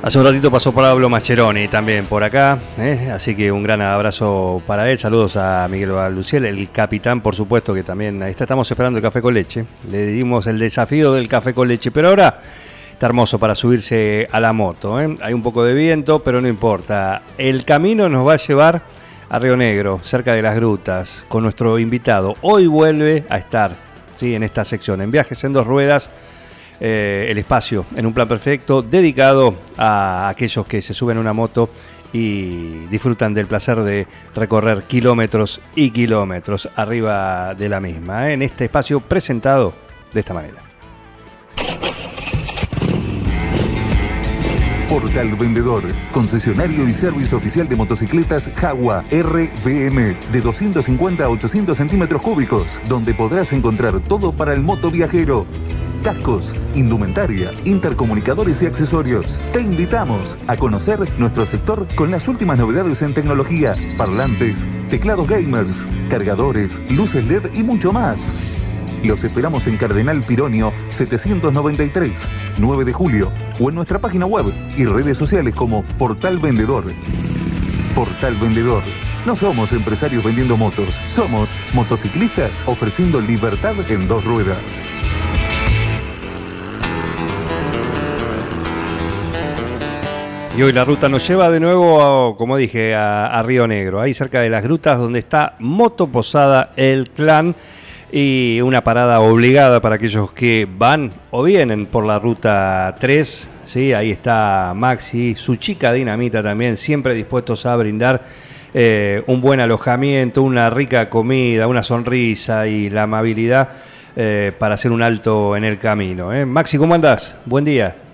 Hace un ratito pasó Pablo Mascheroni también por acá, ¿eh? así que un gran abrazo para él. Saludos a Miguel Balduciel, el capitán, por supuesto, que también ahí está. Estamos esperando el café con leche. Le dimos el desafío del café con leche, pero ahora está hermoso para subirse a la moto. ¿eh? Hay un poco de viento, pero no importa. El camino nos va a llevar a Río Negro, cerca de las grutas, con nuestro invitado. Hoy vuelve a estar ¿sí? en esta sección, en viajes en dos ruedas eh, el espacio en un plan perfecto dedicado a aquellos que se suben a una moto y disfrutan del placer de recorrer kilómetros y kilómetros arriba de la misma, ¿eh? en este espacio presentado de esta manera. Portal Vendedor, concesionario y servicio oficial de motocicletas Jaguar RVM de 250 a 800 centímetros cúbicos, donde podrás encontrar todo para el moto viajero cascos, indumentaria, intercomunicadores y accesorios. Te invitamos a conocer nuestro sector con las últimas novedades en tecnología, parlantes, teclados gamers, cargadores, luces LED y mucho más. Los esperamos en Cardenal Pironio 793, 9 de julio, o en nuestra página web y redes sociales como Portal Vendedor. Portal Vendedor. No somos empresarios vendiendo motos, somos motociclistas ofreciendo libertad en dos ruedas. Y hoy la ruta nos lleva de nuevo, como dije, a, Río Negro, ahí cerca de las grutas donde está Moto Posada El Clan y una parada obligada para aquellos que van o vienen por la ruta 3. ¿sí? Ahí está Maxi, su chica Dinamita también, siempre dispuestos a brindar eh, un buen alojamiento, una rica comida, una sonrisa y la amabilidad eh, para hacer un alto en el camino. ¿eh? Maxi, ¿cómo andás? Buen día.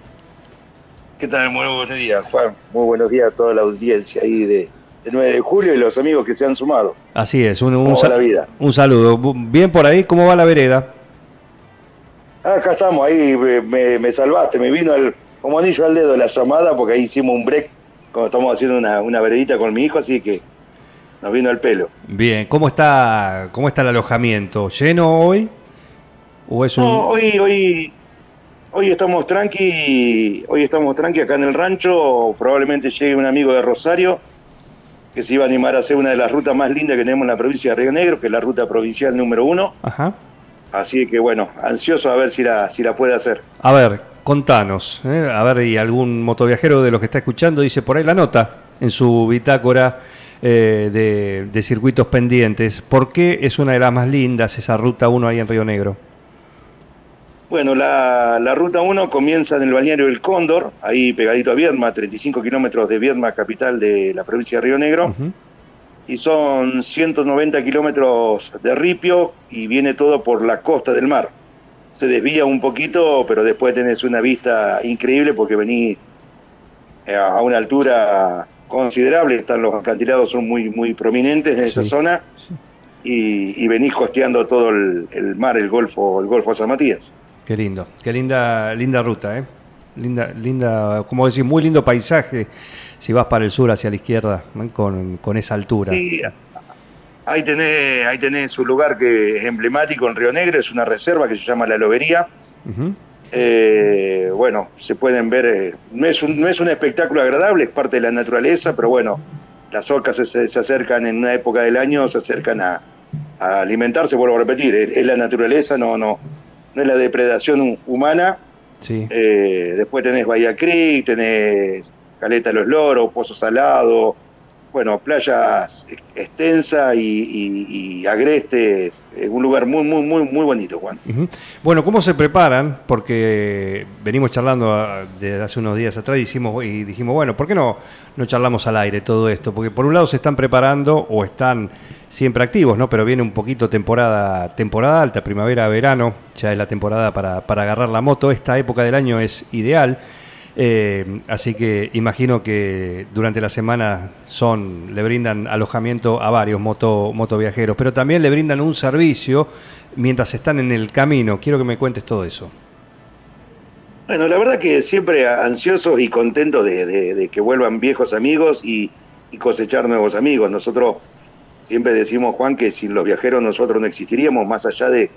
¿Qué tal? Muy buenos días, Juan. Muy buenos días a toda la audiencia ahí de, 9 de julio y los amigos que se han sumado. Así es, un, un, vida? un saludo. Bien por ahí, ¿cómo va la vereda? Ah, acá estamos, ahí me, salvaste, me vino el, como anillo al dedo la llamada porque ahí hicimos un break, como estamos haciendo una, una veredita con mi hijo, así que nos vino el pelo. Bien, ¿cómo está, cómo está el alojamiento? ¿Lleno hoy? ¿O es un... No, hoy, hoy Hoy estamos tranqui, hoy estamos tranqui acá en el rancho. Probablemente llegue un amigo de Rosario que se iba a animar a hacer una de las rutas más lindas que tenemos en la provincia de Río Negro, que es la ruta provincial número uno. Ajá. Así que bueno, ansioso a ver si la, si la puede hacer. A ver, contanos, ¿eh? a ver, y algún motoviajero de los que está escuchando dice por ahí la nota en su bitácora eh, de, de circuitos pendientes. ¿Por qué es una de las más lindas esa ruta 1 ahí en Río Negro? Bueno, la, ruta 1 comienza en el balneario del Cóndor, ahí pegadito a Viedma, 35 kilómetros de Viedma, capital de la provincia de Río Negro. Y son 190 kilómetros de ripio y viene todo por la costa del mar. Se desvía un poquito, pero después tenés una vista increíble porque venís eh, a una altura considerable. Están los acantilados, son muy, muy prominentes en esa zona. Y, venís costeando todo el, el, mar, el Golfo, el Golfo San Matías. Qué lindo, qué linda, linda ruta, ¿eh? Linda, linda, como decir, muy lindo paisaje si vas para el sur hacia la izquierda, con, esa altura. Sí, ahí tenés, ahí tenés un lugar que es emblemático en Río Negro, es una reserva que se llama La Lobería. Eh, bueno, se pueden ver, eh, no, es un, no es un espectáculo agradable, es parte de la naturaleza, pero bueno, las orcas se, se acercan en una época del año, se acercan a, a alimentarse, vuelvo a repetir, es la naturaleza, no, no, no es la depredación humana. Sí. Eh, después tenés Bahía Creek, tenés Caleta de los Loros, Pozo Salado, bueno, playas extensas y, agrestes, un lugar muy, muy, muy, muy bonito, Juan. Bueno, ¿cómo se preparan? Porque venimos charlando ah, desde hace unos días atrás y, hicimos, y dijimos, bueno, ¿por qué no, no charlamos al aire todo esto? Porque por un lado se están preparando o están siempre activos, ¿no? Pero viene un poquito temporada, temporada alta, primavera, verano, ya es la temporada para, para agarrar la moto. Esta época del año es ideal. Eh, así que imagino que durante la semana son, le brindan alojamiento a varios moto, motoviajeros, pero también le brindan un servicio mientras están en el camino. Quiero que me cuentes todo eso. Bueno, la verdad que siempre ansiosos y contentos de, que vuelvan viejos amigos y, cosechar nuevos amigos. Nosotros siempre decimos, Juan, que sin los viajeros nosotros no existiríamos, más allá de,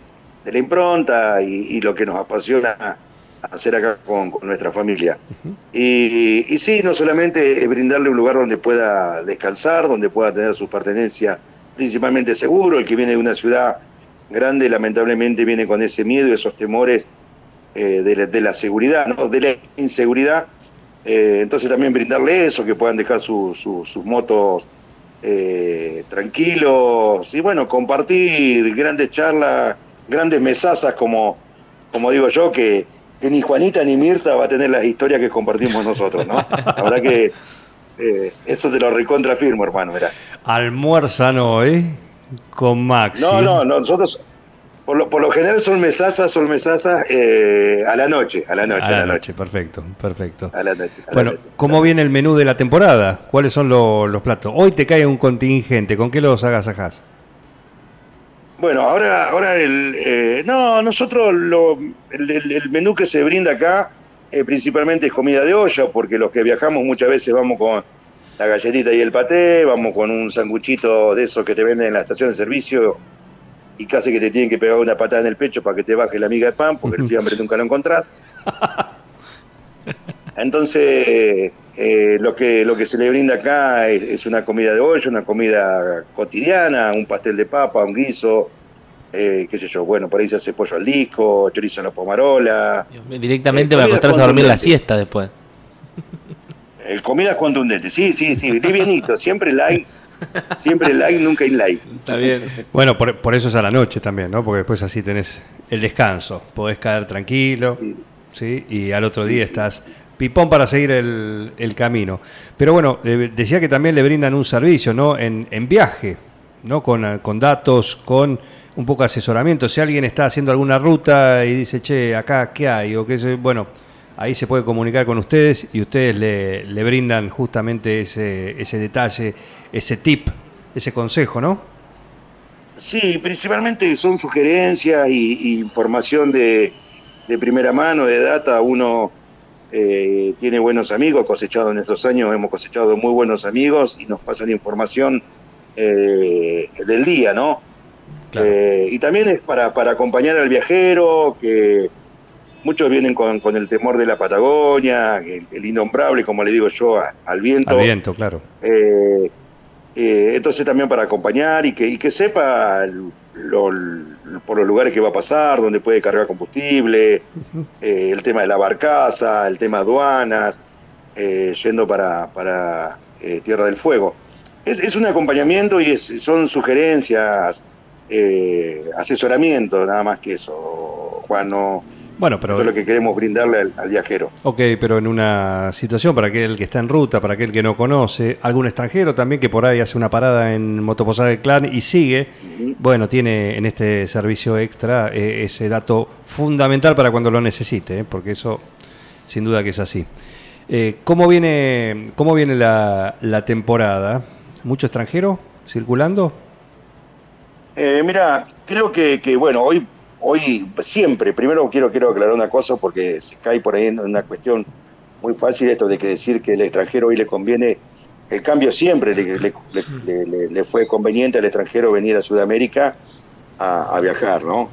la impronta y, lo que nos apasiona hacer acá con, nuestra familia. y, y, sí, no solamente es brindarle un lugar donde pueda descansar, donde pueda tener su pertenencia principalmente seguro, el que viene de una ciudad grande lamentablemente viene con ese miedo y esos temores eh, de, la, seguridad, ¿no? de la inseguridad. Eh, entonces también brindarle eso, que puedan dejar sus motos eh, tranquilos y bueno, compartir grandes charlas, grandes mesazas como, como digo yo, que, ni Juanita ni Mirta va a tener las historias que compartimos nosotros, ¿no? La verdad que eso te lo recontrafirmo, hermano, mirá. Almuerzan hoy con Max. No, no, no, nosotros por lo, por lo general son mesazas, son mesazas eh, a la noche, a la noche, a la, noche. Perfecto, perfecto. A la noche. bueno, ¿cómo viene el menú de la temporada? ¿Cuáles son los platos? Hoy te cae un contingente, ¿con qué los agasajás? Bueno, ahora, ahora el, eh, no, nosotros lo, el, menú que se brinda acá eh, principalmente es comida de olla, porque los que viajamos muchas veces vamos con la galletita y el paté, vamos con un sanguchito de esos que te venden en la estación de servicio y casi que te tienen que pegar una patada en el pecho para que te baje la miga de pan, porque el fiambre nunca lo encontrás. Entonces, eh, lo, que, lo que se le brinda acá es, una comida de hoyo, una comida cotidiana, un pastel de papa, un guiso, eh, qué sé yo, bueno, por ahí se hace pollo al disco, chorizo en la pomarola. Directamente va a acostarse a dormir la siesta después. El comida contundente, sí, sí, sí, livianito, siempre like Siempre like, nunca hay like. Está bien. Bueno, por, eso es a la noche también, ¿no? Porque después así tenés el descanso. Podés caer tranquilo, ¿sí? Y al otro día estás pipón para seguir el, camino. Pero bueno, eh, decía que también le brindan un servicio, ¿no? En, viaje, ¿no? Con, con datos, con un poco de asesoramiento. Si alguien está haciendo alguna ruta y dice, che, acá, ¿qué hay? O qué sé, bueno ahí se puede comunicar con ustedes y ustedes le, brindan justamente ese, ese detalle, ese tip, ese consejo, ¿no? Sí, principalmente son sugerencias y, información de, primera mano, de data. Uno eh, tiene buenos amigos, cosechado en estos años, hemos cosechado muy buenos amigos y nos pasan información eh, del día, ¿no? Eh, y también es para, para acompañar al viajero, que Muchos vienen con, el temor de la Patagonia, el, innombrable, como le digo yo, al viento. Al viento, claro. Entonces también para acompañar y que, que sepa por los lugares que va a pasar, dónde puede cargar combustible, eh, el tema de la barcaza, el tema aduanas, yendo para, para Tierra del Fuego. Es, un acompañamiento y son sugerencias, asesoramiento, nada más que eso, Juan. No, bueno, pero... Eso es lo que queremos brindarle al, viajero. Ok, pero en una situación para aquel que está en ruta, para aquel que no conoce, algún extranjero también que por ahí hace una parada en Motoposada del Clan y sigue, bueno, tiene en este servicio extra eh, ese dato fundamental para cuando lo necesite, eh, porque eso sin duda que es así. Eh, ¿cómo, viene, ¿Cómo viene la, temporada? ¿Mucho extranjero circulando? mira, creo que, que, bueno, hoy hoy siempre, primero quiero, quiero aclarar una cosa porque se cae por ahí en una cuestión muy fácil esto de que decir que el extranjero hoy le conviene, el cambio siempre le, fue conveniente al extranjero venir a Sudamérica a, viajar, ¿no?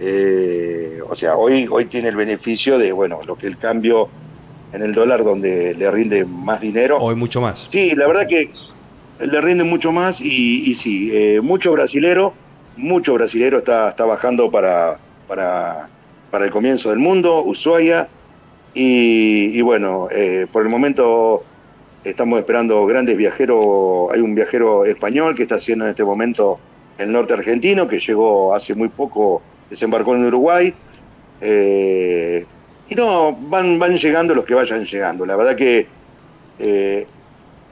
Eh, o sea, hoy, hoy tiene el beneficio de, bueno, lo que el cambio en el dólar donde le rinde más dinero. Hoy mucho más. Sí, la verdad que le rinde mucho más y, sí, eh, mucho brasilero mucho brasilero está, está bajando para, para, para, el comienzo del mundo, Ushuaia, y, bueno, eh, por el momento estamos esperando grandes viajeros, hay un viajero español que está haciendo en este momento el norte argentino, que llegó hace muy poco, desembarcó en Uruguay, eh, y no, van, van llegando los que vayan llegando, la verdad que eh,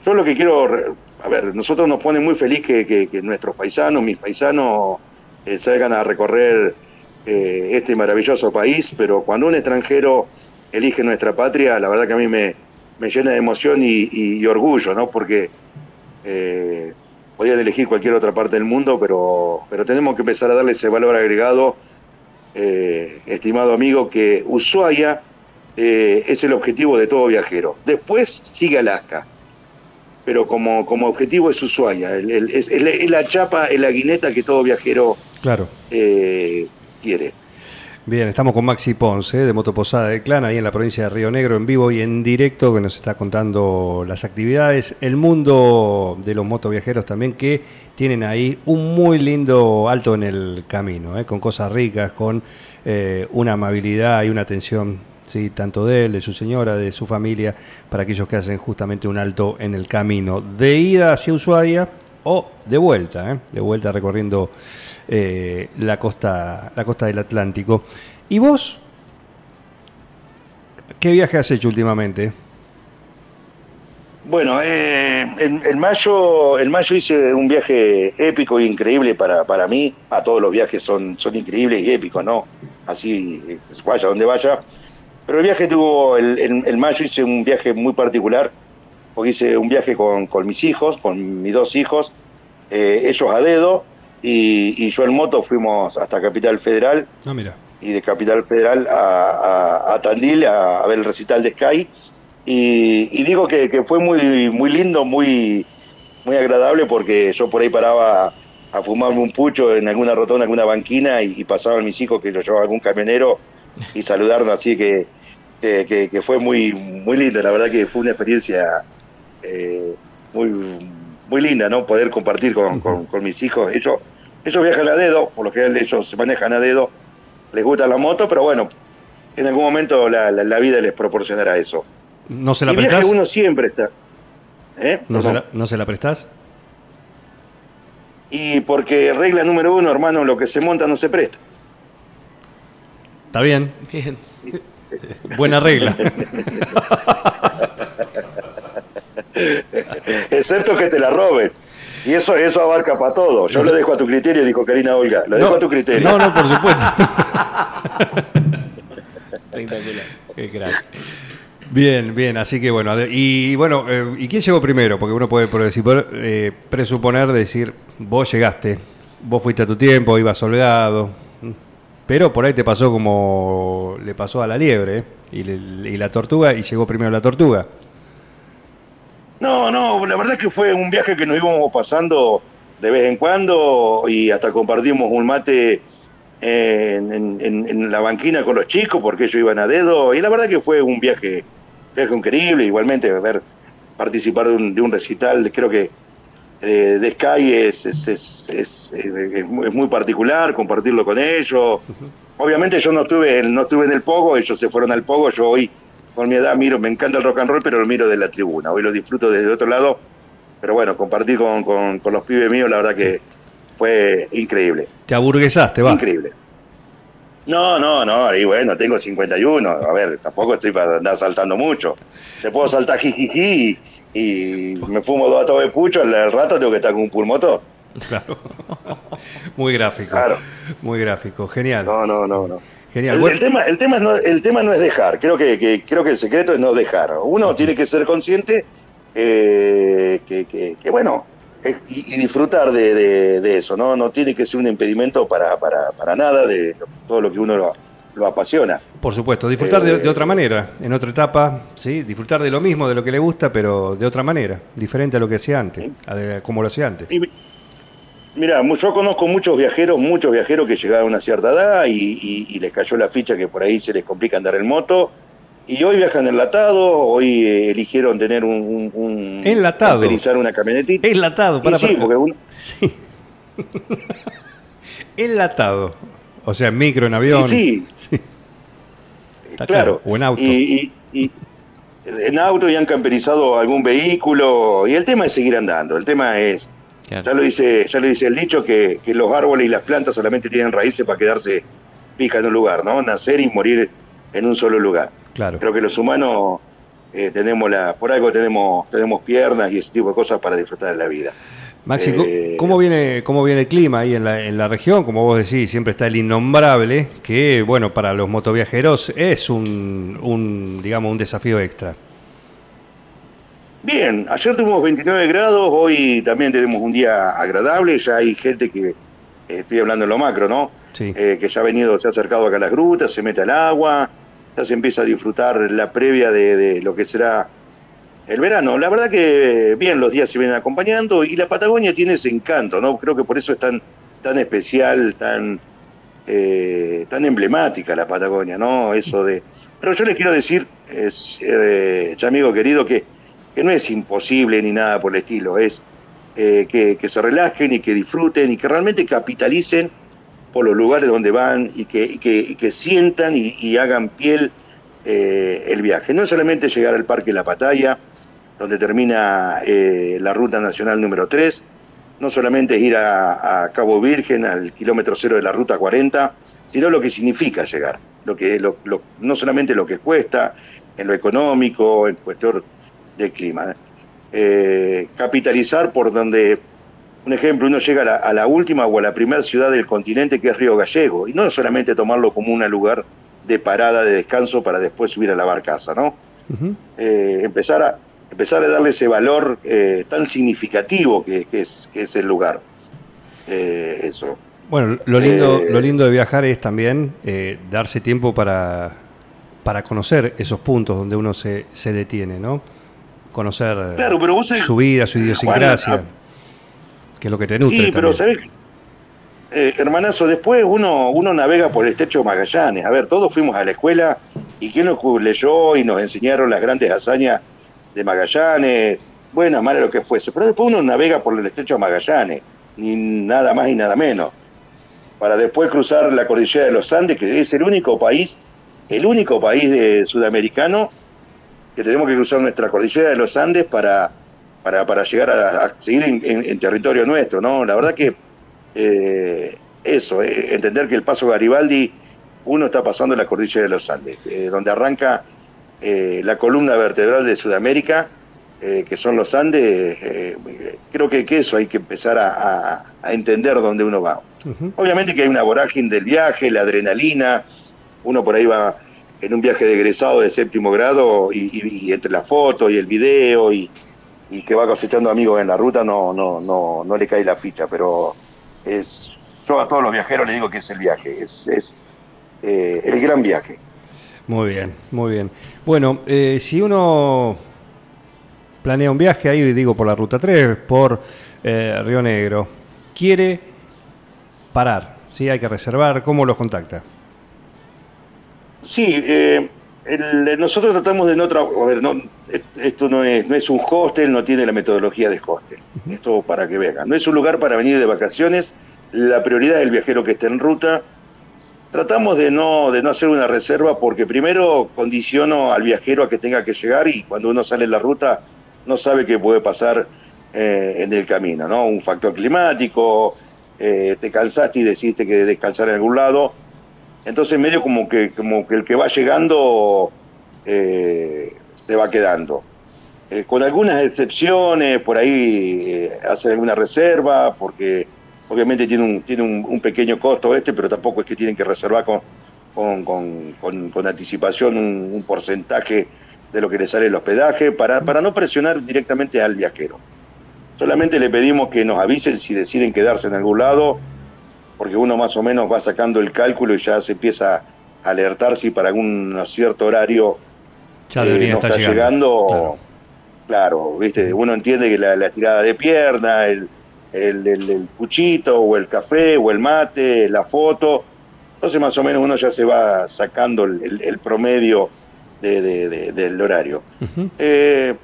yo lo que quiero a ver, nosotros nos pone muy feliz que, nuestros paisanos, mis paisanos, eh, salgan a recorrer eh, este maravilloso país, pero cuando un extranjero elige nuestra patria, la verdad que a mí me, me llena de emoción y, orgullo, ¿no? Porque eh, podían elegir cualquier otra parte del mundo, pero, pero tenemos que empezar a darle ese valor agregado, eh, estimado amigo, que Ushuaia es el objetivo de todo viajero. Después sigue Alaska, pero como, como objetivo es Ushuaia, el- el- es, es la- es la chapa, es la guineta que todo viajero Claro. eh, quiere. Bien, estamos con Maxi Ponce de Motoposada de Clan, ahí en la provincia de Río Negro, en vivo y en directo, que nos está contando las actividades, el mundo de los motoviajeros también, que tienen ahí un muy lindo alto en el camino, ¿eh? con cosas ricas, con eh, una amabilidad y una atención, ¿sí? tanto de él, de su señora, de su familia, para aquellos que hacen justamente un alto en el camino, de ida hacia Ushuaia o de vuelta, ¿eh? de vuelta recorriendo eh, la, costa, la costa del Atlántico. ¿Y vos? ¿Qué viaje has hecho últimamente? Bueno, eh, en, mayo, en mayo hice un viaje épico e increíble para, para mí. A todos los viajes son, son increíbles y épicos, ¿no? Así, eh, vaya donde vaya. Pero el viaje tuvo, el, en, en mayo hice un viaje muy particular, porque hice un viaje con, con mis hijos, con mis dos hijos, eh, ellos a dedo, y, y yo en moto fuimos hasta Capital Federal, No, mira. y de Capital Federal a, a- a Tandil a, a ver el recital de Sky. Y, y digo que, que fue muy, muy lindo, muy, muy agradable porque yo por ahí paraba a fumarme un pucho en alguna rotonda, alguna banquina y, y pasaban mis hijos que lo llevaba algún camionero y saludarnos así que, que, que- que fue muy, muy lindo. La verdad que fue una experiencia eh, muy, muy linda, ¿no? Poder compartir con, con- con mis hijos. Ellos, ellos viajan a dedo, por lo general ellos se manejan a dedo, les gusta la moto, pero bueno, en algún momento la, la- la vida les proporcionará eso. ¿No se la y viaje prestás? uno siempre está. ¿Eh? ¿No, se Perdón. la, ¿No se la prestás? Y porque regla número uno, hermano, lo que se monta no se presta. Está bien. Bien. Buena regla. Excepto que te la roben. Y eso, eso abarca para todo. Yo lo dejo a tu criterio, dijo Karina Olga. Lo dejo no, a tu criterio. no, no, por supuesto. Espectacular. Qué crack. Bien, bien, así que bueno, y bueno, eh, ¿y quién llegó primero? Porque uno puede presupor- eh, presuponer, decir, vos llegaste, vos fuiste a tu tiempo, ibas holgado, pero por ahí te pasó como le pasó a la liebre, ¿eh? y, la tortuga, y llegó primero la tortuga. No, no, la verdad es que fue un viaje que nos íbamos pasando de vez en cuando y hasta compartimos un mate en la banquina con los chicos porque ellos iban a dedo y la verdad que fue un viaje, viaje increíble, igualmente ver participar de un, de un recital, creo que eh, de Sky es, es, es, es- es muy- es muy particular, compartirlo con ellos. Obviamente yo no estuve, no estuve en el pogo, ellos se fueron al pogo, yo hoy con mi edad miro, me encanta el rock and roll, pero lo miro de la tribuna, hoy lo disfruto desde otro lado, pero bueno, compartir con, con- con los pibes míos, la verdad que fue increíble, Te aburguesaste, va. increíble. No, no, no, y bueno, tengo 51, a ver, tampoco estoy para andar saltando mucho. Te puedo saltar jijiji y, me fumo dos atos de pucho, al, rato tengo que estar con un pulmotor. Claro. Muy gráfico. Claro. Muy gráfico, genial. No, no, no, no. Genial. El, Bueno, el tema, el, tema no, el tema no es dejar, creo que, que- creo que el secreto es no dejar. Uno tiene que ser consciente eh, que, que- que, bueno, y, y disfrutar de, de- de eso, ¿no? No tiene que ser un impedimento para, para, para nada de todo lo que uno lo, apasiona. Por supuesto, disfrutar de, Eh, de otra manera, en otra etapa, ¿sí? disfrutar de lo mismo, de lo que le gusta, pero de otra manera, diferente a lo que hacía antes, a de- como lo hacía antes. Y, mira, yo conozco muchos viajeros, muchos viajeros que llegaron a una cierta edad y, y- y les cayó la ficha que por ahí se les complica andar en moto. Y hoy viajan enlatados, hoy eh, eligieron tener un... un, un- Enlatado. una camionetita. Enlatado, para, sí, porque uno- Sí. Enlatado. O sea, en micro, en avión. y sí, Está claro. O en auto. Y, y- y en auto y han camperizado algún vehículo. Y el tema es seguir andando. El tema es, Claro. ya lo dice, ya lo dice el dicho, que, que los árboles y las plantas solamente tienen raíces para quedarse fijas en un lugar, ¿no? Nacer y morir en un solo lugar. Claro. Creo que los humanos eh, tenemos la, por algo tenemos, tenemos piernas y ese tipo de cosas para disfrutar de la vida. Maxi, Eh, ¿cómo viene, ¿cómo viene el clima ahí en la, en la región? Como vos decís, siempre está el innombrable, que bueno, para los motoviajeros es un, un, digamos, un desafío extra. Bien, ayer tuvimos 29 grados, hoy también tenemos un día agradable, ya hay gente que, eh, estoy hablando en lo macro, ¿no? Sí. Eh, que ya ha venido, se ha acercado acá a las grutas, se mete al agua, ya se empieza a disfrutar la previa de, de lo que será el verano. La verdad que bien, los días se vienen acompañando y la Patagonia tiene ese encanto, ¿no? Creo que por eso es tan, tan especial, tan, eh, tan emblemática la Patagonia, ¿no? Eso de... Pero yo les quiero decir, es, eh, ya amigo querido, que, que no es imposible ni nada por el estilo, es eh, que, se relajen y que disfruten y que realmente capitalicen por los lugares donde van y que, y que, que sientan y, y hagan piel eh, el viaje. No solamente llegar al Parque La Pataya, donde termina eh, la ruta nacional número 3, no solamente es ir a, a Cabo Virgen, al kilómetro cero de la ruta 40, sino lo que significa llegar, lo que, lo- lo- no solamente lo que cuesta, en lo económico, en cuestión de clima. Eh, capitalizar por donde, un ejemplo, uno llega a la, a la última o a la primera ciudad del continente que es Río Gallego, y no solamente tomarlo como un lugar de parada, de descanso para después subir a la barcaza, ¿no? Eh, empezar, a, empezar a darle ese valor eh, tan significativo que, que es, que es el lugar. Eh, eso. Bueno, lo lindo, Eh, lo lindo de viajar es también darse tiempo para, para conocer esos puntos donde uno se, se detiene, ¿no? Conocer Claro, pero vos sabés- su vida, su idiosincrasia, Juan, que es lo que te nutre Sí, pero también. ¿sabés? Eh, hermanazo, después uno, uno navega por el estrecho de Magallanes. A ver, todos fuimos a la escuela y quién nos leyó y nos enseñaron las grandes hazañas de Magallanes, buenas, malas, lo que fuese. Pero después uno navega por el estrecho de Magallanes, ni nada más y nada menos. Para después cruzar la cordillera de los Andes, que es el único país, el único país de sudamericano que tenemos que cruzar nuestra cordillera de los Andes para, para, para llegar a, seguir en territorio nuestro, ¿no? La verdad que eh, eso, eh, entender que el paso Garibaldi, uno está pasando la cordillera de los Andes, eh, donde arranca eh, la columna vertebral de Sudamérica, eh, que son los Andes, eh, creo que, que eso hay que empezar a, a- a entender dónde uno va. Obviamente que hay una vorágine del viaje, la adrenalina, uno por ahí va en un viaje de egresado de séptimo grado y, y- y entre la foto y el video y, y que va cosechando amigos en la ruta no, no, no, no le cae la ficha, pero es, yo a todos los viajeros les digo que es el viaje, es, es eh, el gran viaje. Muy bien, muy bien. Bueno, eh, si uno planea un viaje ahí, digo, por la Ruta 3, por eh, Río Negro, quiere parar, ¿sí? Hay que reservar, ¿cómo los contacta? Sí, eh, el- nosotros tratamos de no, tra- a ver, no esto no es, no es un hostel, no tiene la metodología de hostel. Esto para que vean. No es un lugar para venir de vacaciones. La prioridad es el viajero que esté en ruta. Tratamos de no, de no hacer una reserva porque primero condiciono al viajero a que tenga que llegar y cuando uno sale en la ruta no sabe qué puede pasar eh, en el camino, ¿no? Un factor climático, eh, te cansaste y decidiste que descansar en algún lado. Entonces medio como que, como que el que va llegando eh, se va quedando. Con algunas excepciones, por ahí hacen alguna reserva, porque obviamente tiene un, tiene un, un pequeño costo este, pero tampoco es que tienen que reservar con, con, con- anticipación un, un porcentaje de lo que le sale el hospedaje, para, para no presionar directamente al viajero. Solamente le pedimos que nos avisen si deciden quedarse en algún lado, porque uno más o menos va sacando el cálculo y ya se empieza a alertar si para algún cierto horario Ya eh, no está llegando. llegando. Claro. Claro, viste, uno entiende que la, la estirada de pierna, el, el, el- el puchito, o el café, o el mate, la foto. Entonces más o menos uno ya se va sacando el, promedio de- de- de- del horario. Eh,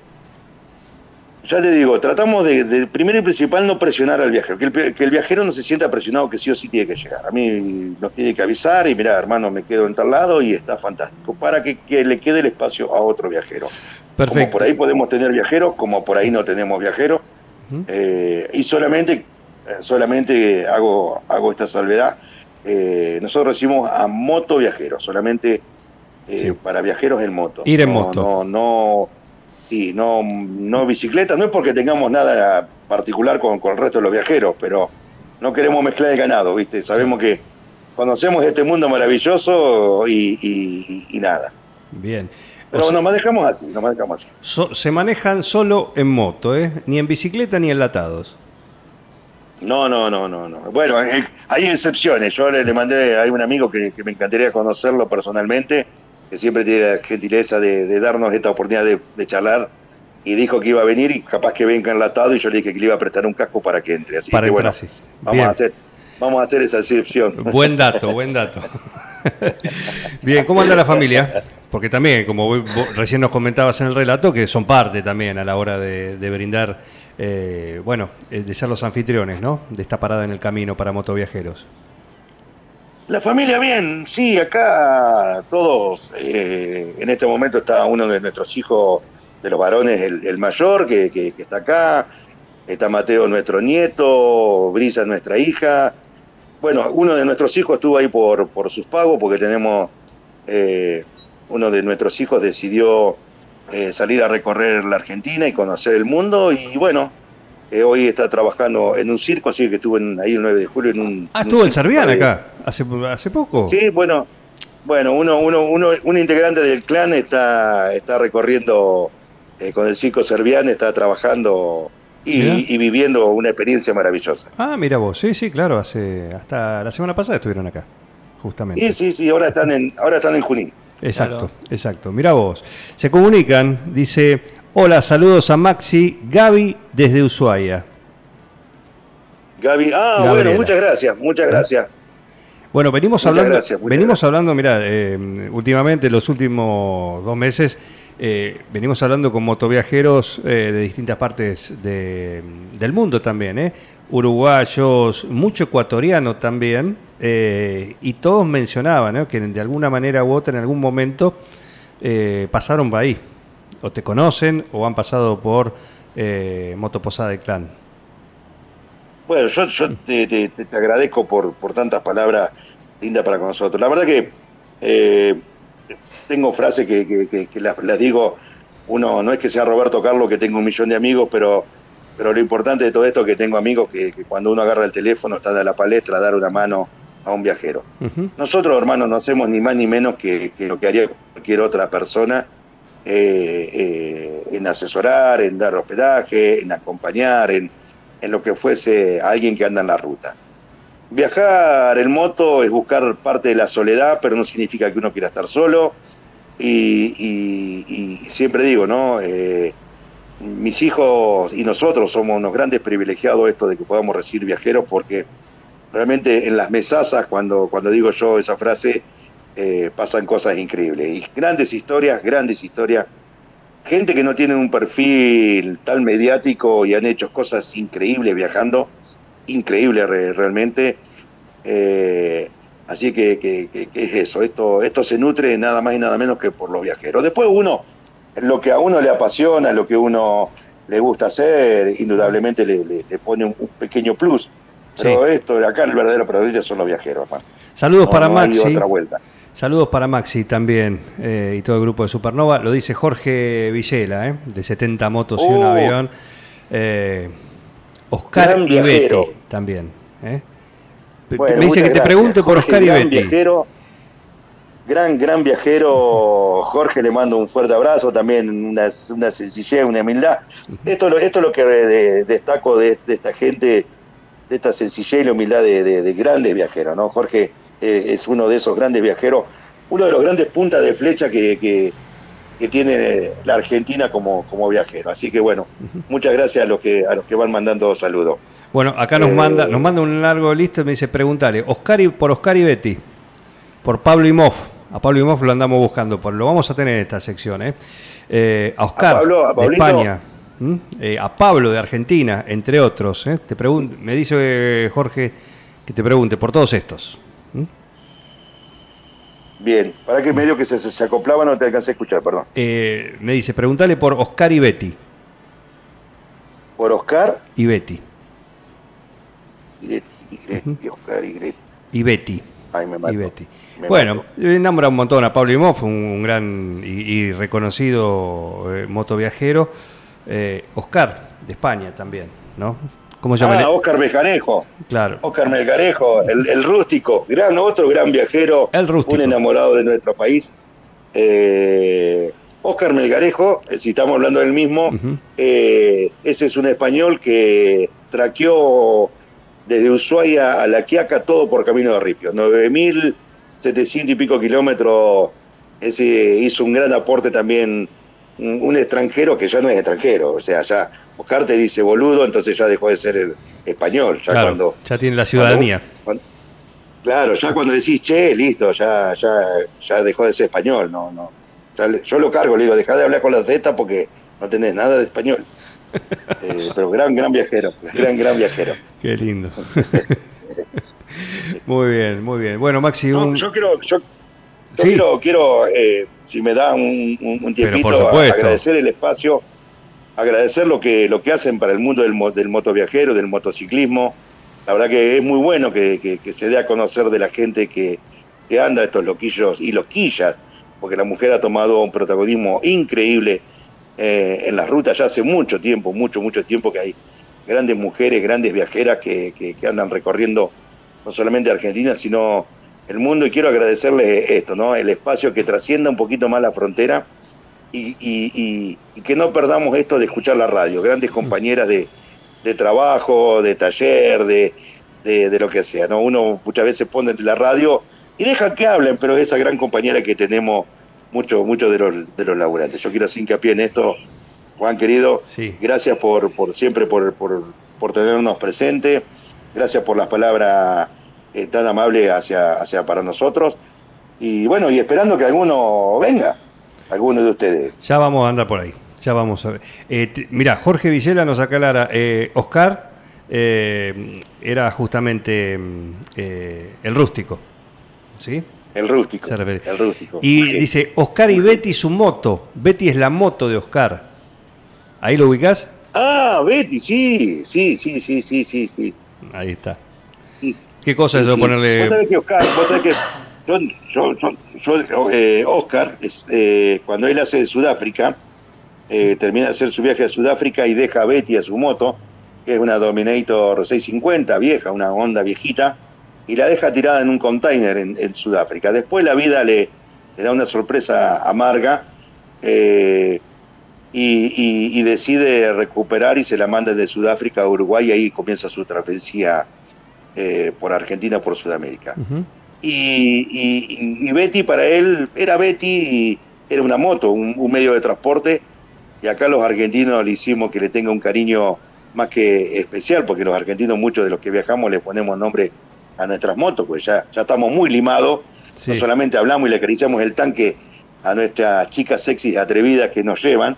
ya te digo, tratamos de, primero y principal no presionar al viajero, que el, que el viajero no se sienta presionado que sí o sí tiene que llegar. A mí nos tiene que avisar y mira, hermano, me quedo en tal lado y está fantástico, para que, que le quede el espacio a otro viajero. Como Perfecto. por ahí podemos tener viajeros, como por ahí no tenemos viajeros. Eh, y solamente, eh, solamente hago, hago esta salvedad. eh, nosotros recibimos a moto viajeros, solamente eh, Sí. para viajeros en moto. Ir en No, moto. No, no, sí, no, no bicicleta, no es porque tengamos nada particular con, con el resto de los viajeros, pero no queremos mezclar el ganado, ¿viste? Sabemos que conocemos este mundo maravilloso y, y- y nada. Bien. Pero O sea, nos manejamos así, nos manejamos así. so- se manejan solo en moto, ¿eh? Ni en bicicleta ni enlatados. No, no, no, no, no. Bueno, eh, hay excepciones. Yo le, le mandé a un amigo que, que me encantaría conocerlo personalmente, que siempre tiene la gentileza de, de darnos esta oportunidad de, de charlar. Y dijo que iba a venir y capaz que venga enlatado y yo le dije que le iba a prestar un casco para que entre. Así Para que bueno, sí. vamos Bien. a hacer, vamos a hacer esa excepción. Buen dato, buen dato. Bien, ¿cómo anda la familia? Porque también, como vos- recién nos comentabas en el relato, que son parte también a la hora de, de brindar, eh, bueno, eh, de ser los anfitriones, ¿no? De esta parada en el camino para motoviajeros. La familia bien, sí, acá todos, eh, en este momento está uno de nuestros hijos, de los varones, el, el mayor, que, que- que está acá, está Mateo, nuestro nieto, Brisa, nuestra hija. Bueno, uno de nuestros hijos estuvo ahí por, por sus pagos, porque tenemos, eh, uno de nuestros hijos decidió eh, salir a recorrer la Argentina y conocer el mundo, y bueno, eh, hoy está trabajando en un circo, así que estuvo en- ahí el 9 de julio en un... Ah, en un estuvo en Servián de- acá, hace, hace poco. Sí, bueno, bueno, uno, uno, uno, un integrante del clan está, está recorriendo eh, con el circo Servián, está trabajando. Y, y viviendo una experiencia maravillosa. Ah, mira vos, sí, sí, claro, hace hasta la semana pasada estuvieron acá, justamente. Sí, sí, sí, ahora están en, ahora están en Junín. Exacto, Claro. exacto. Mira vos. Se comunican, dice, hola, saludos a Maxi, Gaby desde Ushuaia. Gaby, ah, Gabriela. bueno, muchas gracias, muchas gracias. Bueno, venimos Muchas hablando, gracias, venimos gracias. hablando, mira, eh, últimamente, los últimos dos meses, eh, venimos hablando con motoviajeros eh, de distintas partes de- del mundo también, ¿eh? uruguayos, mucho ecuatoriano también, y todos mencionaban que de alguna manera u otra, en algún momento, pasaron por ahí, o te conocen, o han pasado por Motoposada del Clan. Bueno, yo, yo te, te- te- agradezco por, por tantas palabras lindas para con nosotros. La verdad que tengo frases que, que- que- que las, las digo, uno no es que sea Roberto Carlos que tengo un millón de amigos, pero, pero lo importante de todo esto es que tengo amigos que, cuando uno agarra el teléfono están a la palestra a dar una mano a un viajero. Nosotros, hermanos, no hacemos ni más ni menos que, que lo que haría cualquier otra persona eh, eh, en asesorar, en dar hospedaje, en acompañar, en, en lo que fuese a alguien que anda en la ruta. Viajar en moto es buscar parte de la soledad, pero no significa que uno quiera estar solo. Y, y- y siempre digo, ¿no? Eh, mis hijos y nosotros somos unos grandes privilegiados esto de que podamos recibir viajeros porque realmente en las mesazas, cuando, cuando digo yo esa frase, eh, pasan cosas increíbles. Y grandes historias, grandes historias. Gente que no tiene un perfil tan mediático y han hecho cosas increíbles viajando, increíble re- realmente. Eh, así que, que- que- que es eso, esto, esto se nutre nada más y nada menos que por los viajeros. Después uno, lo que a uno le apasiona, lo que uno le gusta hacer, indudablemente le, le- le pone un, un pequeño plus. Pero esto, acá el verdadero protagonista son los viajeros, hermano. Saludos No- para no Maxi. otra vuelta. Saludos para Maxi también eh, y todo el grupo de Supernova. Lo dice Jorge Villela, ¿eh? de 70 motos y un Oh. avión. Eh, Oscar Gran y. Betty también. ¿eh? Bueno, Me dice que te gracias. pregunte por Jorge, Oscar y gran Betty. Viajero, gran, gran viajero. Jorge le mando un fuerte abrazo, también una, una sencillez, una humildad. Esto, es lo- esto es lo que de- destaco de, de esta gente, de esta sencillez y la humildad de grandes viajeros, ¿no? Jorge eh, es uno de esos grandes viajeros, uno de los grandes puntas de flecha que, que- que tiene la Argentina como, como viajero. Así que bueno, muchas gracias a los que, a los que van mandando saludos. Bueno, acá nos Eh, manda nos manda un largo listo y me dice, preguntale, Oscar y, por Oscar y Betty, por Pablo y Moff. A Pablo y Moff lo andamos buscando, por, lo vamos a tener en esta sección. ¿eh? Eh, a Oscar A Pablo, a de. España. Eh, a Pablo de Argentina, entre otros. Te pregun- Me dice Jorge que te pregunte por todos estos. Bien, para que medio que se, se acoplaba no te alcancé a escuchar, perdón. Eh, me dice, preguntale por Oscar y Betty. Por Oscar Y Betty. y Greti, y Greti, y Oscar y Greti. Y Betty. Ahí me y Betty. Me Bueno, nombra un montón a Pablo Imhoff, un, un gran y, y reconocido eh, motoviajero. Eh, Oscar, de España también, ¿no? ¿Cómo se llama? Ah, el- Oscar Melgarejo. Claro. Oscar Melgarejo, el, el rústico, gran, otro gran viajero, El rústico. un enamorado de nuestro país. Eh, Oscar Melgarejo, eh, si estamos hablando del mismo, eh, ese es un español que traqueó desde Ushuaia a La Quiaca todo por camino de Ripio. 9.700 y pico kilómetros. Ese hizo un gran aporte también. Un, un extranjero que ya no es extranjero. O sea, ya Oscar te dice boludo, entonces ya dejó de ser el español. Ya Claro, cuando, ya tiene la ciudadanía. cuando- claro, ya cuando decís che, listo, ya, ya, ya dejó de ser español. No, no. Ya le- yo lo cargo, le digo, dejá de hablar con la Z porque no tenés nada de español. Eh, pero gran, gran viajero, gran, gran viajero. Qué lindo. muy bien, muy bien. Bueno, Maxi, No, un... yo quiero, yo, yo Sí. quiero, quiero eh, si me da un, un- un tiempito, agradecer el espacio, agradecer lo que, lo que hacen para el mundo del, del motoviajero, del motociclismo. La verdad que es muy bueno que, se dé a conocer de la gente que, que anda estos loquillos y loquillas, porque la mujer ha tomado un protagonismo increíble eh, en las rutas ya hace mucho tiempo, mucho, mucho tiempo que hay grandes mujeres, grandes viajeras que, que- que andan recorriendo no solamente Argentina, sino el mundo. Y quiero agradecerle esto, ¿no? El espacio que trascienda un poquito más la frontera y, y- y- y que no perdamos esto de escuchar la radio. Grandes compañeras de, de trabajo, de taller, de, de- de lo que sea, ¿no? Uno muchas veces pone la radio y deja que hablen, pero esa gran compañera que tenemos muchos muchos de los, de los laburantes. Yo quiero hacer hincapié en esto, Juan querido. Sí. Gracias por, por siempre por, por, por tenernos presente. Gracias por las palabras eh, tan amables hacia, hacia para nosotros. Y bueno, y esperando que alguno venga, alguno de ustedes. Ya vamos a andar por ahí. Ya vamos a ver. Eh, mirá, Jorge Villela nos aclara. Eh, Oscar eh, era justamente mm, eh, el rústico. ¿Sí? El rústico. Se refiere. El rústico. Y Sí. dice, Oscar y Betty su moto. Betty es la moto de Oscar. ¿Ahí lo ubicás? Ah, Betty, sí, sí, sí, sí, sí, sí, sí. Ahí está. Sí. ¿Qué cosa es sí. ponerle... Vos sabés que Oscar, vos sabés que yo, yo, yo- eh, Oscar, es, eh, cuando él hace de Sudáfrica, eh, termina de hacer su viaje a Sudáfrica y deja a Betty a su moto, que es una Dominator 650, vieja, una Honda viejita, y la deja tirada en un container en, Sudáfrica. Después la vida le, da una sorpresa amarga y, decide recuperar y se la manda de Sudáfrica a Uruguay y ahí comienza su travesía por Argentina, por Sudamérica. Y, y- y Betty para él era Betty y era una moto, un, un medio de transporte. Y acá los argentinos le hicimos que le tenga un cariño más que especial, porque los argentinos, muchos de los que viajamos, le ponemos nombre a nuestras motos, pues ya, ya estamos muy limados. Sí. No solamente hablamos y le acariciamos el tanque a nuestras chicas sexys atrevidas que nos llevan,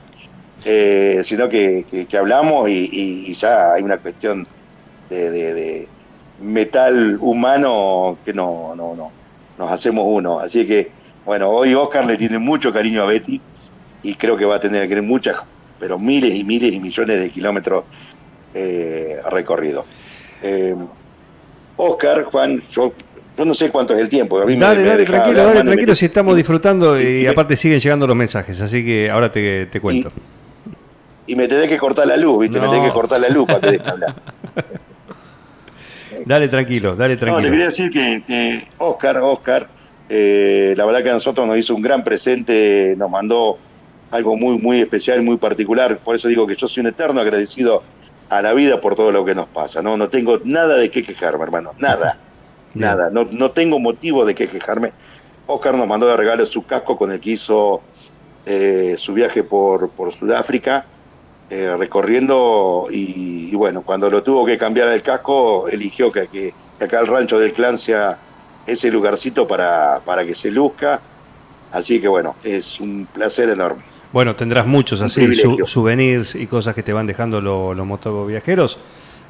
eh, sino que, que- que hablamos y, ya hay una cuestión de, de- de metal humano que no, no, no, nos hacemos uno. Así que, bueno, hoy Oscar le tiene mucho cariño a Betty y creo que va a tener que muchas, pero miles y miles y millones de kilómetros eh, recorridos. Eh, Oscar, Juan, yo, yo no sé cuánto es el tiempo. A mí Dale, me dale, tranquilo, hablar, dale, tranquilo, me- si estamos disfrutando y, y- aparte siguen llegando los mensajes, así que ahora te, te cuento. Y me tenés que cortar la luz, ¿viste? No. Me tenés que cortar la luz para que deje hablar. Dale tranquilo, dale No, le tranquilo. quería decir que, que Oscar, Oscar, eh, la verdad que a nosotros nos hizo un gran presente, nos mandó algo muy, muy especial, muy particular. Por eso digo que yo soy un eterno agradecido a la vida por todo lo que nos pasa. No, no tengo nada de qué quejarme, hermano. Nada, Bien. nada. No, no tengo motivo de qué quejarme. Oscar nos mandó de regalo su casco con el que hizo eh, su viaje por, por Sudáfrica, eh, recorriendo y, y bueno, cuando lo tuvo que cambiar el casco, eligió que, que- que acá el rancho del clan sea ese lugarcito para, para que se luzca. Así que bueno, es un placer enorme. Bueno, tendrás muchos Un así, su- souvenirs y cosas que te van dejando lo- los motoviajeros.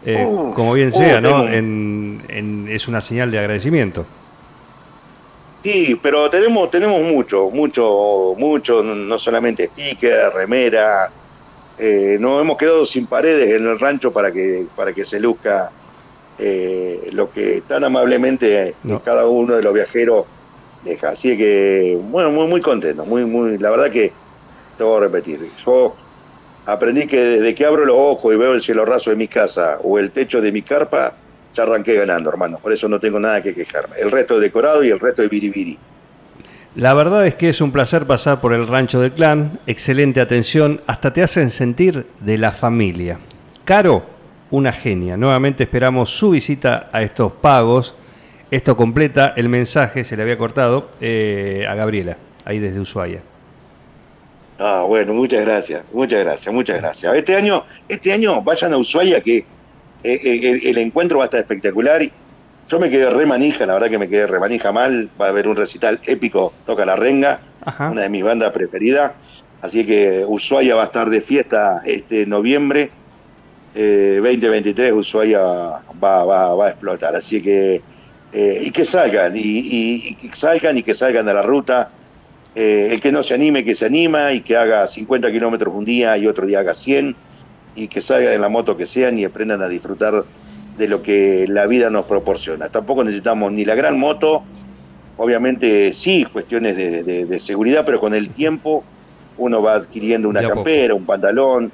Eh, como bien uh, sea, ¿no? tengo- En- en- es una señal de agradecimiento. Sí, pero tenemos, tenemos mucho, mucho, mucho, no solamente sticker, remera. Eh, nos hemos quedado sin paredes en el rancho para que, para que se luzca eh, lo que tan amablemente eh, No. cada uno de los viajeros deja. Así que, bueno, muy, muy contento, muy, muy, la verdad que te voy a repetir. Yo aprendí que desde que abro los ojos y veo el cielo raso de mi casa o el techo de mi carpa, se arranqué ganando, hermano. Por eso no tengo nada que quejarme. El resto es decorado y el resto es biribiri. La verdad es que es un placer pasar por el rancho del clan, excelente atención, hasta te hacen sentir de la familia. Caro, una genia. Nuevamente esperamos su visita a estos pagos. Esto completa el mensaje, se le había cortado, eh, a Gabriela, ahí desde Ushuaia. Ah, bueno, muchas gracias, muchas gracias, muchas gracias. Este año, este año vayan a Ushuaia que eh, eh, el, encuentro va a estar espectacular. Yo me quedé re manija, la verdad que me quedé re manija mal. Va a haber un recital épico, toca la renga, Ajá. una de mis bandas preferidas. Así que Ushuaia va a estar de fiesta este noviembre. Eh, 2023 Ushuaia va, va, va a explotar. Así que, eh, y que salgan, y, y- y que salgan y que salgan a la ruta. Eh, el que no se anime, que se anima y que haga 50 kilómetros un día y otro día haga 100 y que salgan en la moto que sean y aprendan a disfrutar de lo que la vida nos proporciona. Tampoco necesitamos ni la gran moto, obviamente sí, cuestiones de, de- de seguridad, pero con el tiempo uno va adquiriendo una campera, un pantalón,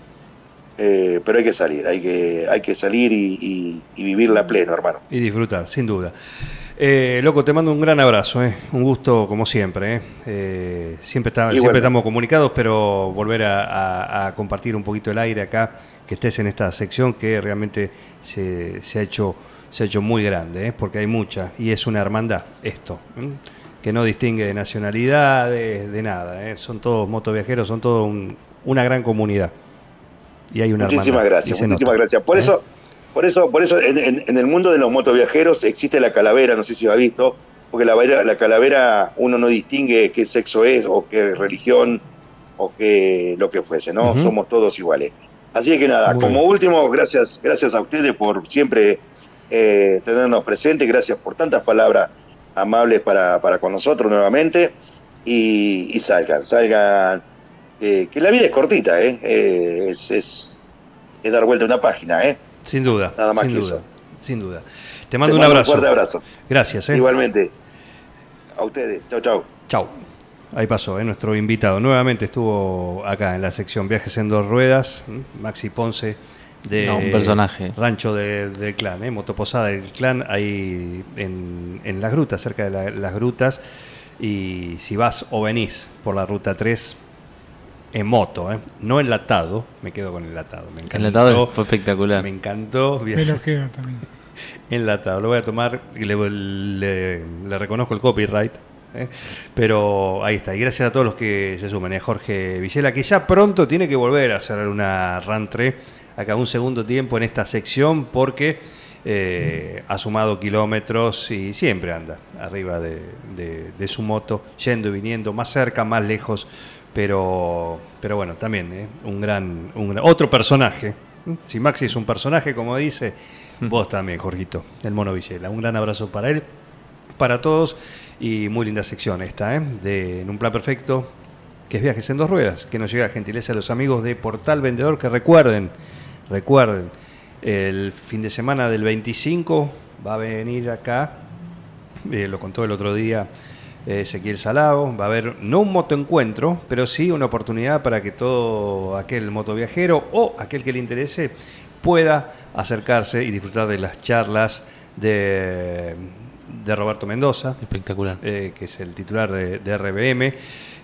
eh, pero hay que salir, hay que, hay que salir y, y- y vivirla a pleno, hermano. Y disfrutar, sin duda. Eh, loco, te mando un gran abrazo, eh. un gusto como siempre. eh. Eh, siempre, está- estamos comunicados, pero volver a, a- a compartir un poquito el aire acá, que estés en esta sección que realmente se, se ha, hecho, se ha hecho muy grande, porque hay mucha, y es una hermandad esto, que no distingue de nacionalidades, de nada. Son todos motoviajeros, son todos un- una gran comunidad. Y hay una Muchísimas hermandad, gracias, muchísimas nota, gracias. Por eso, por eso, por eso en, en- en el mundo de los motoviajeros existe la calavera, no sé si lo ha visto, porque la, vera- la calavera uno no distingue qué sexo es o qué religión o qué lo que fuese, ¿no? Somos todos iguales. Así que nada, Muy como bien. último, gracias, gracias a ustedes por siempre eh, tenernos presentes, gracias por tantas palabras amables para, para con nosotros nuevamente y, y salgan, salgan, eh, que la vida es cortita, ¿eh? Eh, es, es, es dar vuelta a una página, ¿eh? Sin duda. Nada más sin que duda, eso. Sin duda. Te mando Te un abrazo. fuerte abrazo. Gracias, ¿eh? Igualmente. A ustedes. Chau, chau. Chau. Ahí pasó, ¿eh? nuestro invitado. Nuevamente estuvo acá en la sección Viajes en dos ruedas. Maxi Ponce de No, un personaje. Rancho de- del Clan, ¿eh? Motoposada del Clan, ahí en, en las grutas, cerca de la- las grutas. Y si vas o venís por la ruta 3, en moto, ¿eh? no enlatado, me quedo con enlatado. Me encantó, Enlatado fue espectacular. Me encantó. Me lo quedo también. Enlatado, lo voy a tomar y le, le- le reconozco el copyright. ¿eh? Pero ahí está. Y gracias a todos los que se sumen. ¿eh? Jorge Villela, que ya pronto tiene que volver a hacer una rantre acá un segundo tiempo en esta sección porque eh, ha sumado kilómetros y siempre anda arriba de, de- de su moto, yendo y viniendo, más cerca, más lejos. Pero, pero bueno, también ¿eh? un gran, un gran- otro personaje. Si Maxi es un personaje, como dice, vos también, Jorgito, el mono Villela. Un gran abrazo para él, para todos y muy linda sección esta, ¿eh? de En un plan perfecto, que es Viajes en dos ruedas, que nos llega a gentileza a los amigos de Portal Vendedor, que recuerden, recuerden, el fin de semana del 25 va a venir acá, eh, lo contó el otro día Ezequiel Salao, va a haber no un motoencuentro, pero sí una oportunidad para que todo aquel motoviajero o aquel que le interese pueda acercarse y disfrutar de las charlas de, de Roberto Mendoza, Espectacular. eh, que es el titular de, de RBM,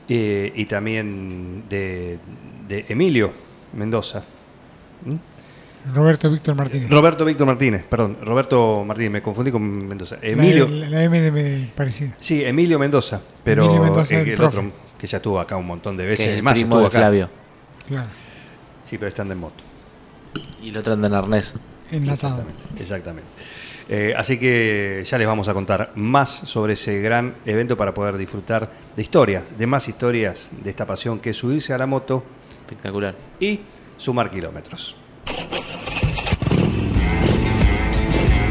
eh, y también de, de Emilio Mendoza. ¿Mm? Roberto Víctor Martínez. Roberto Víctor Martínez, perdón, Roberto Martínez, me confundí con Mendoza. Emilio, La, la M de me parecida. sí, Emilio Mendoza, pero Emilio Mendoza, el el, otro que ya estuvo acá un montón de Que veces, es el más primo de acá. Flavio. Claro. Sí, pero están de moto. Y el otro anda en arnés. Enlatado. Exactamente. Eh, así que ya les vamos a contar más sobre ese gran evento para poder disfrutar de historias, de más historias de esta pasión que es subirse a la moto Espectacular. y sumar kilómetros.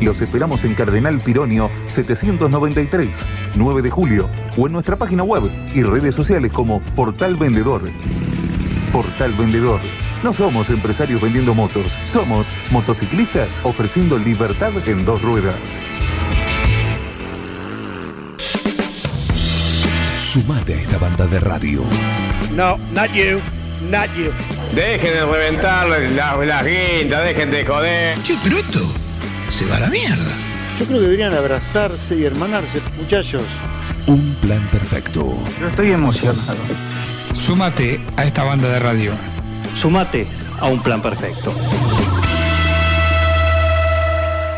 Los esperamos en Cardenal Pironio 793, 9 de julio, o en nuestra página web y redes sociales como Portal Vendedor. Portal Vendedor. No somos empresarios vendiendo motos, somos motociclistas ofreciendo libertad en dos ruedas. Sumate a esta banda de radio. No, not you, not you. Dejen de reventar las, las guindas, dejen de joder. Che, pero esto se va a la mierda. Yo creo que deberían abrazarse y hermanarse, muchachos. Un plan perfecto. Yo estoy emocionado. Súmate a esta banda de radio. Sumate a un plan perfecto.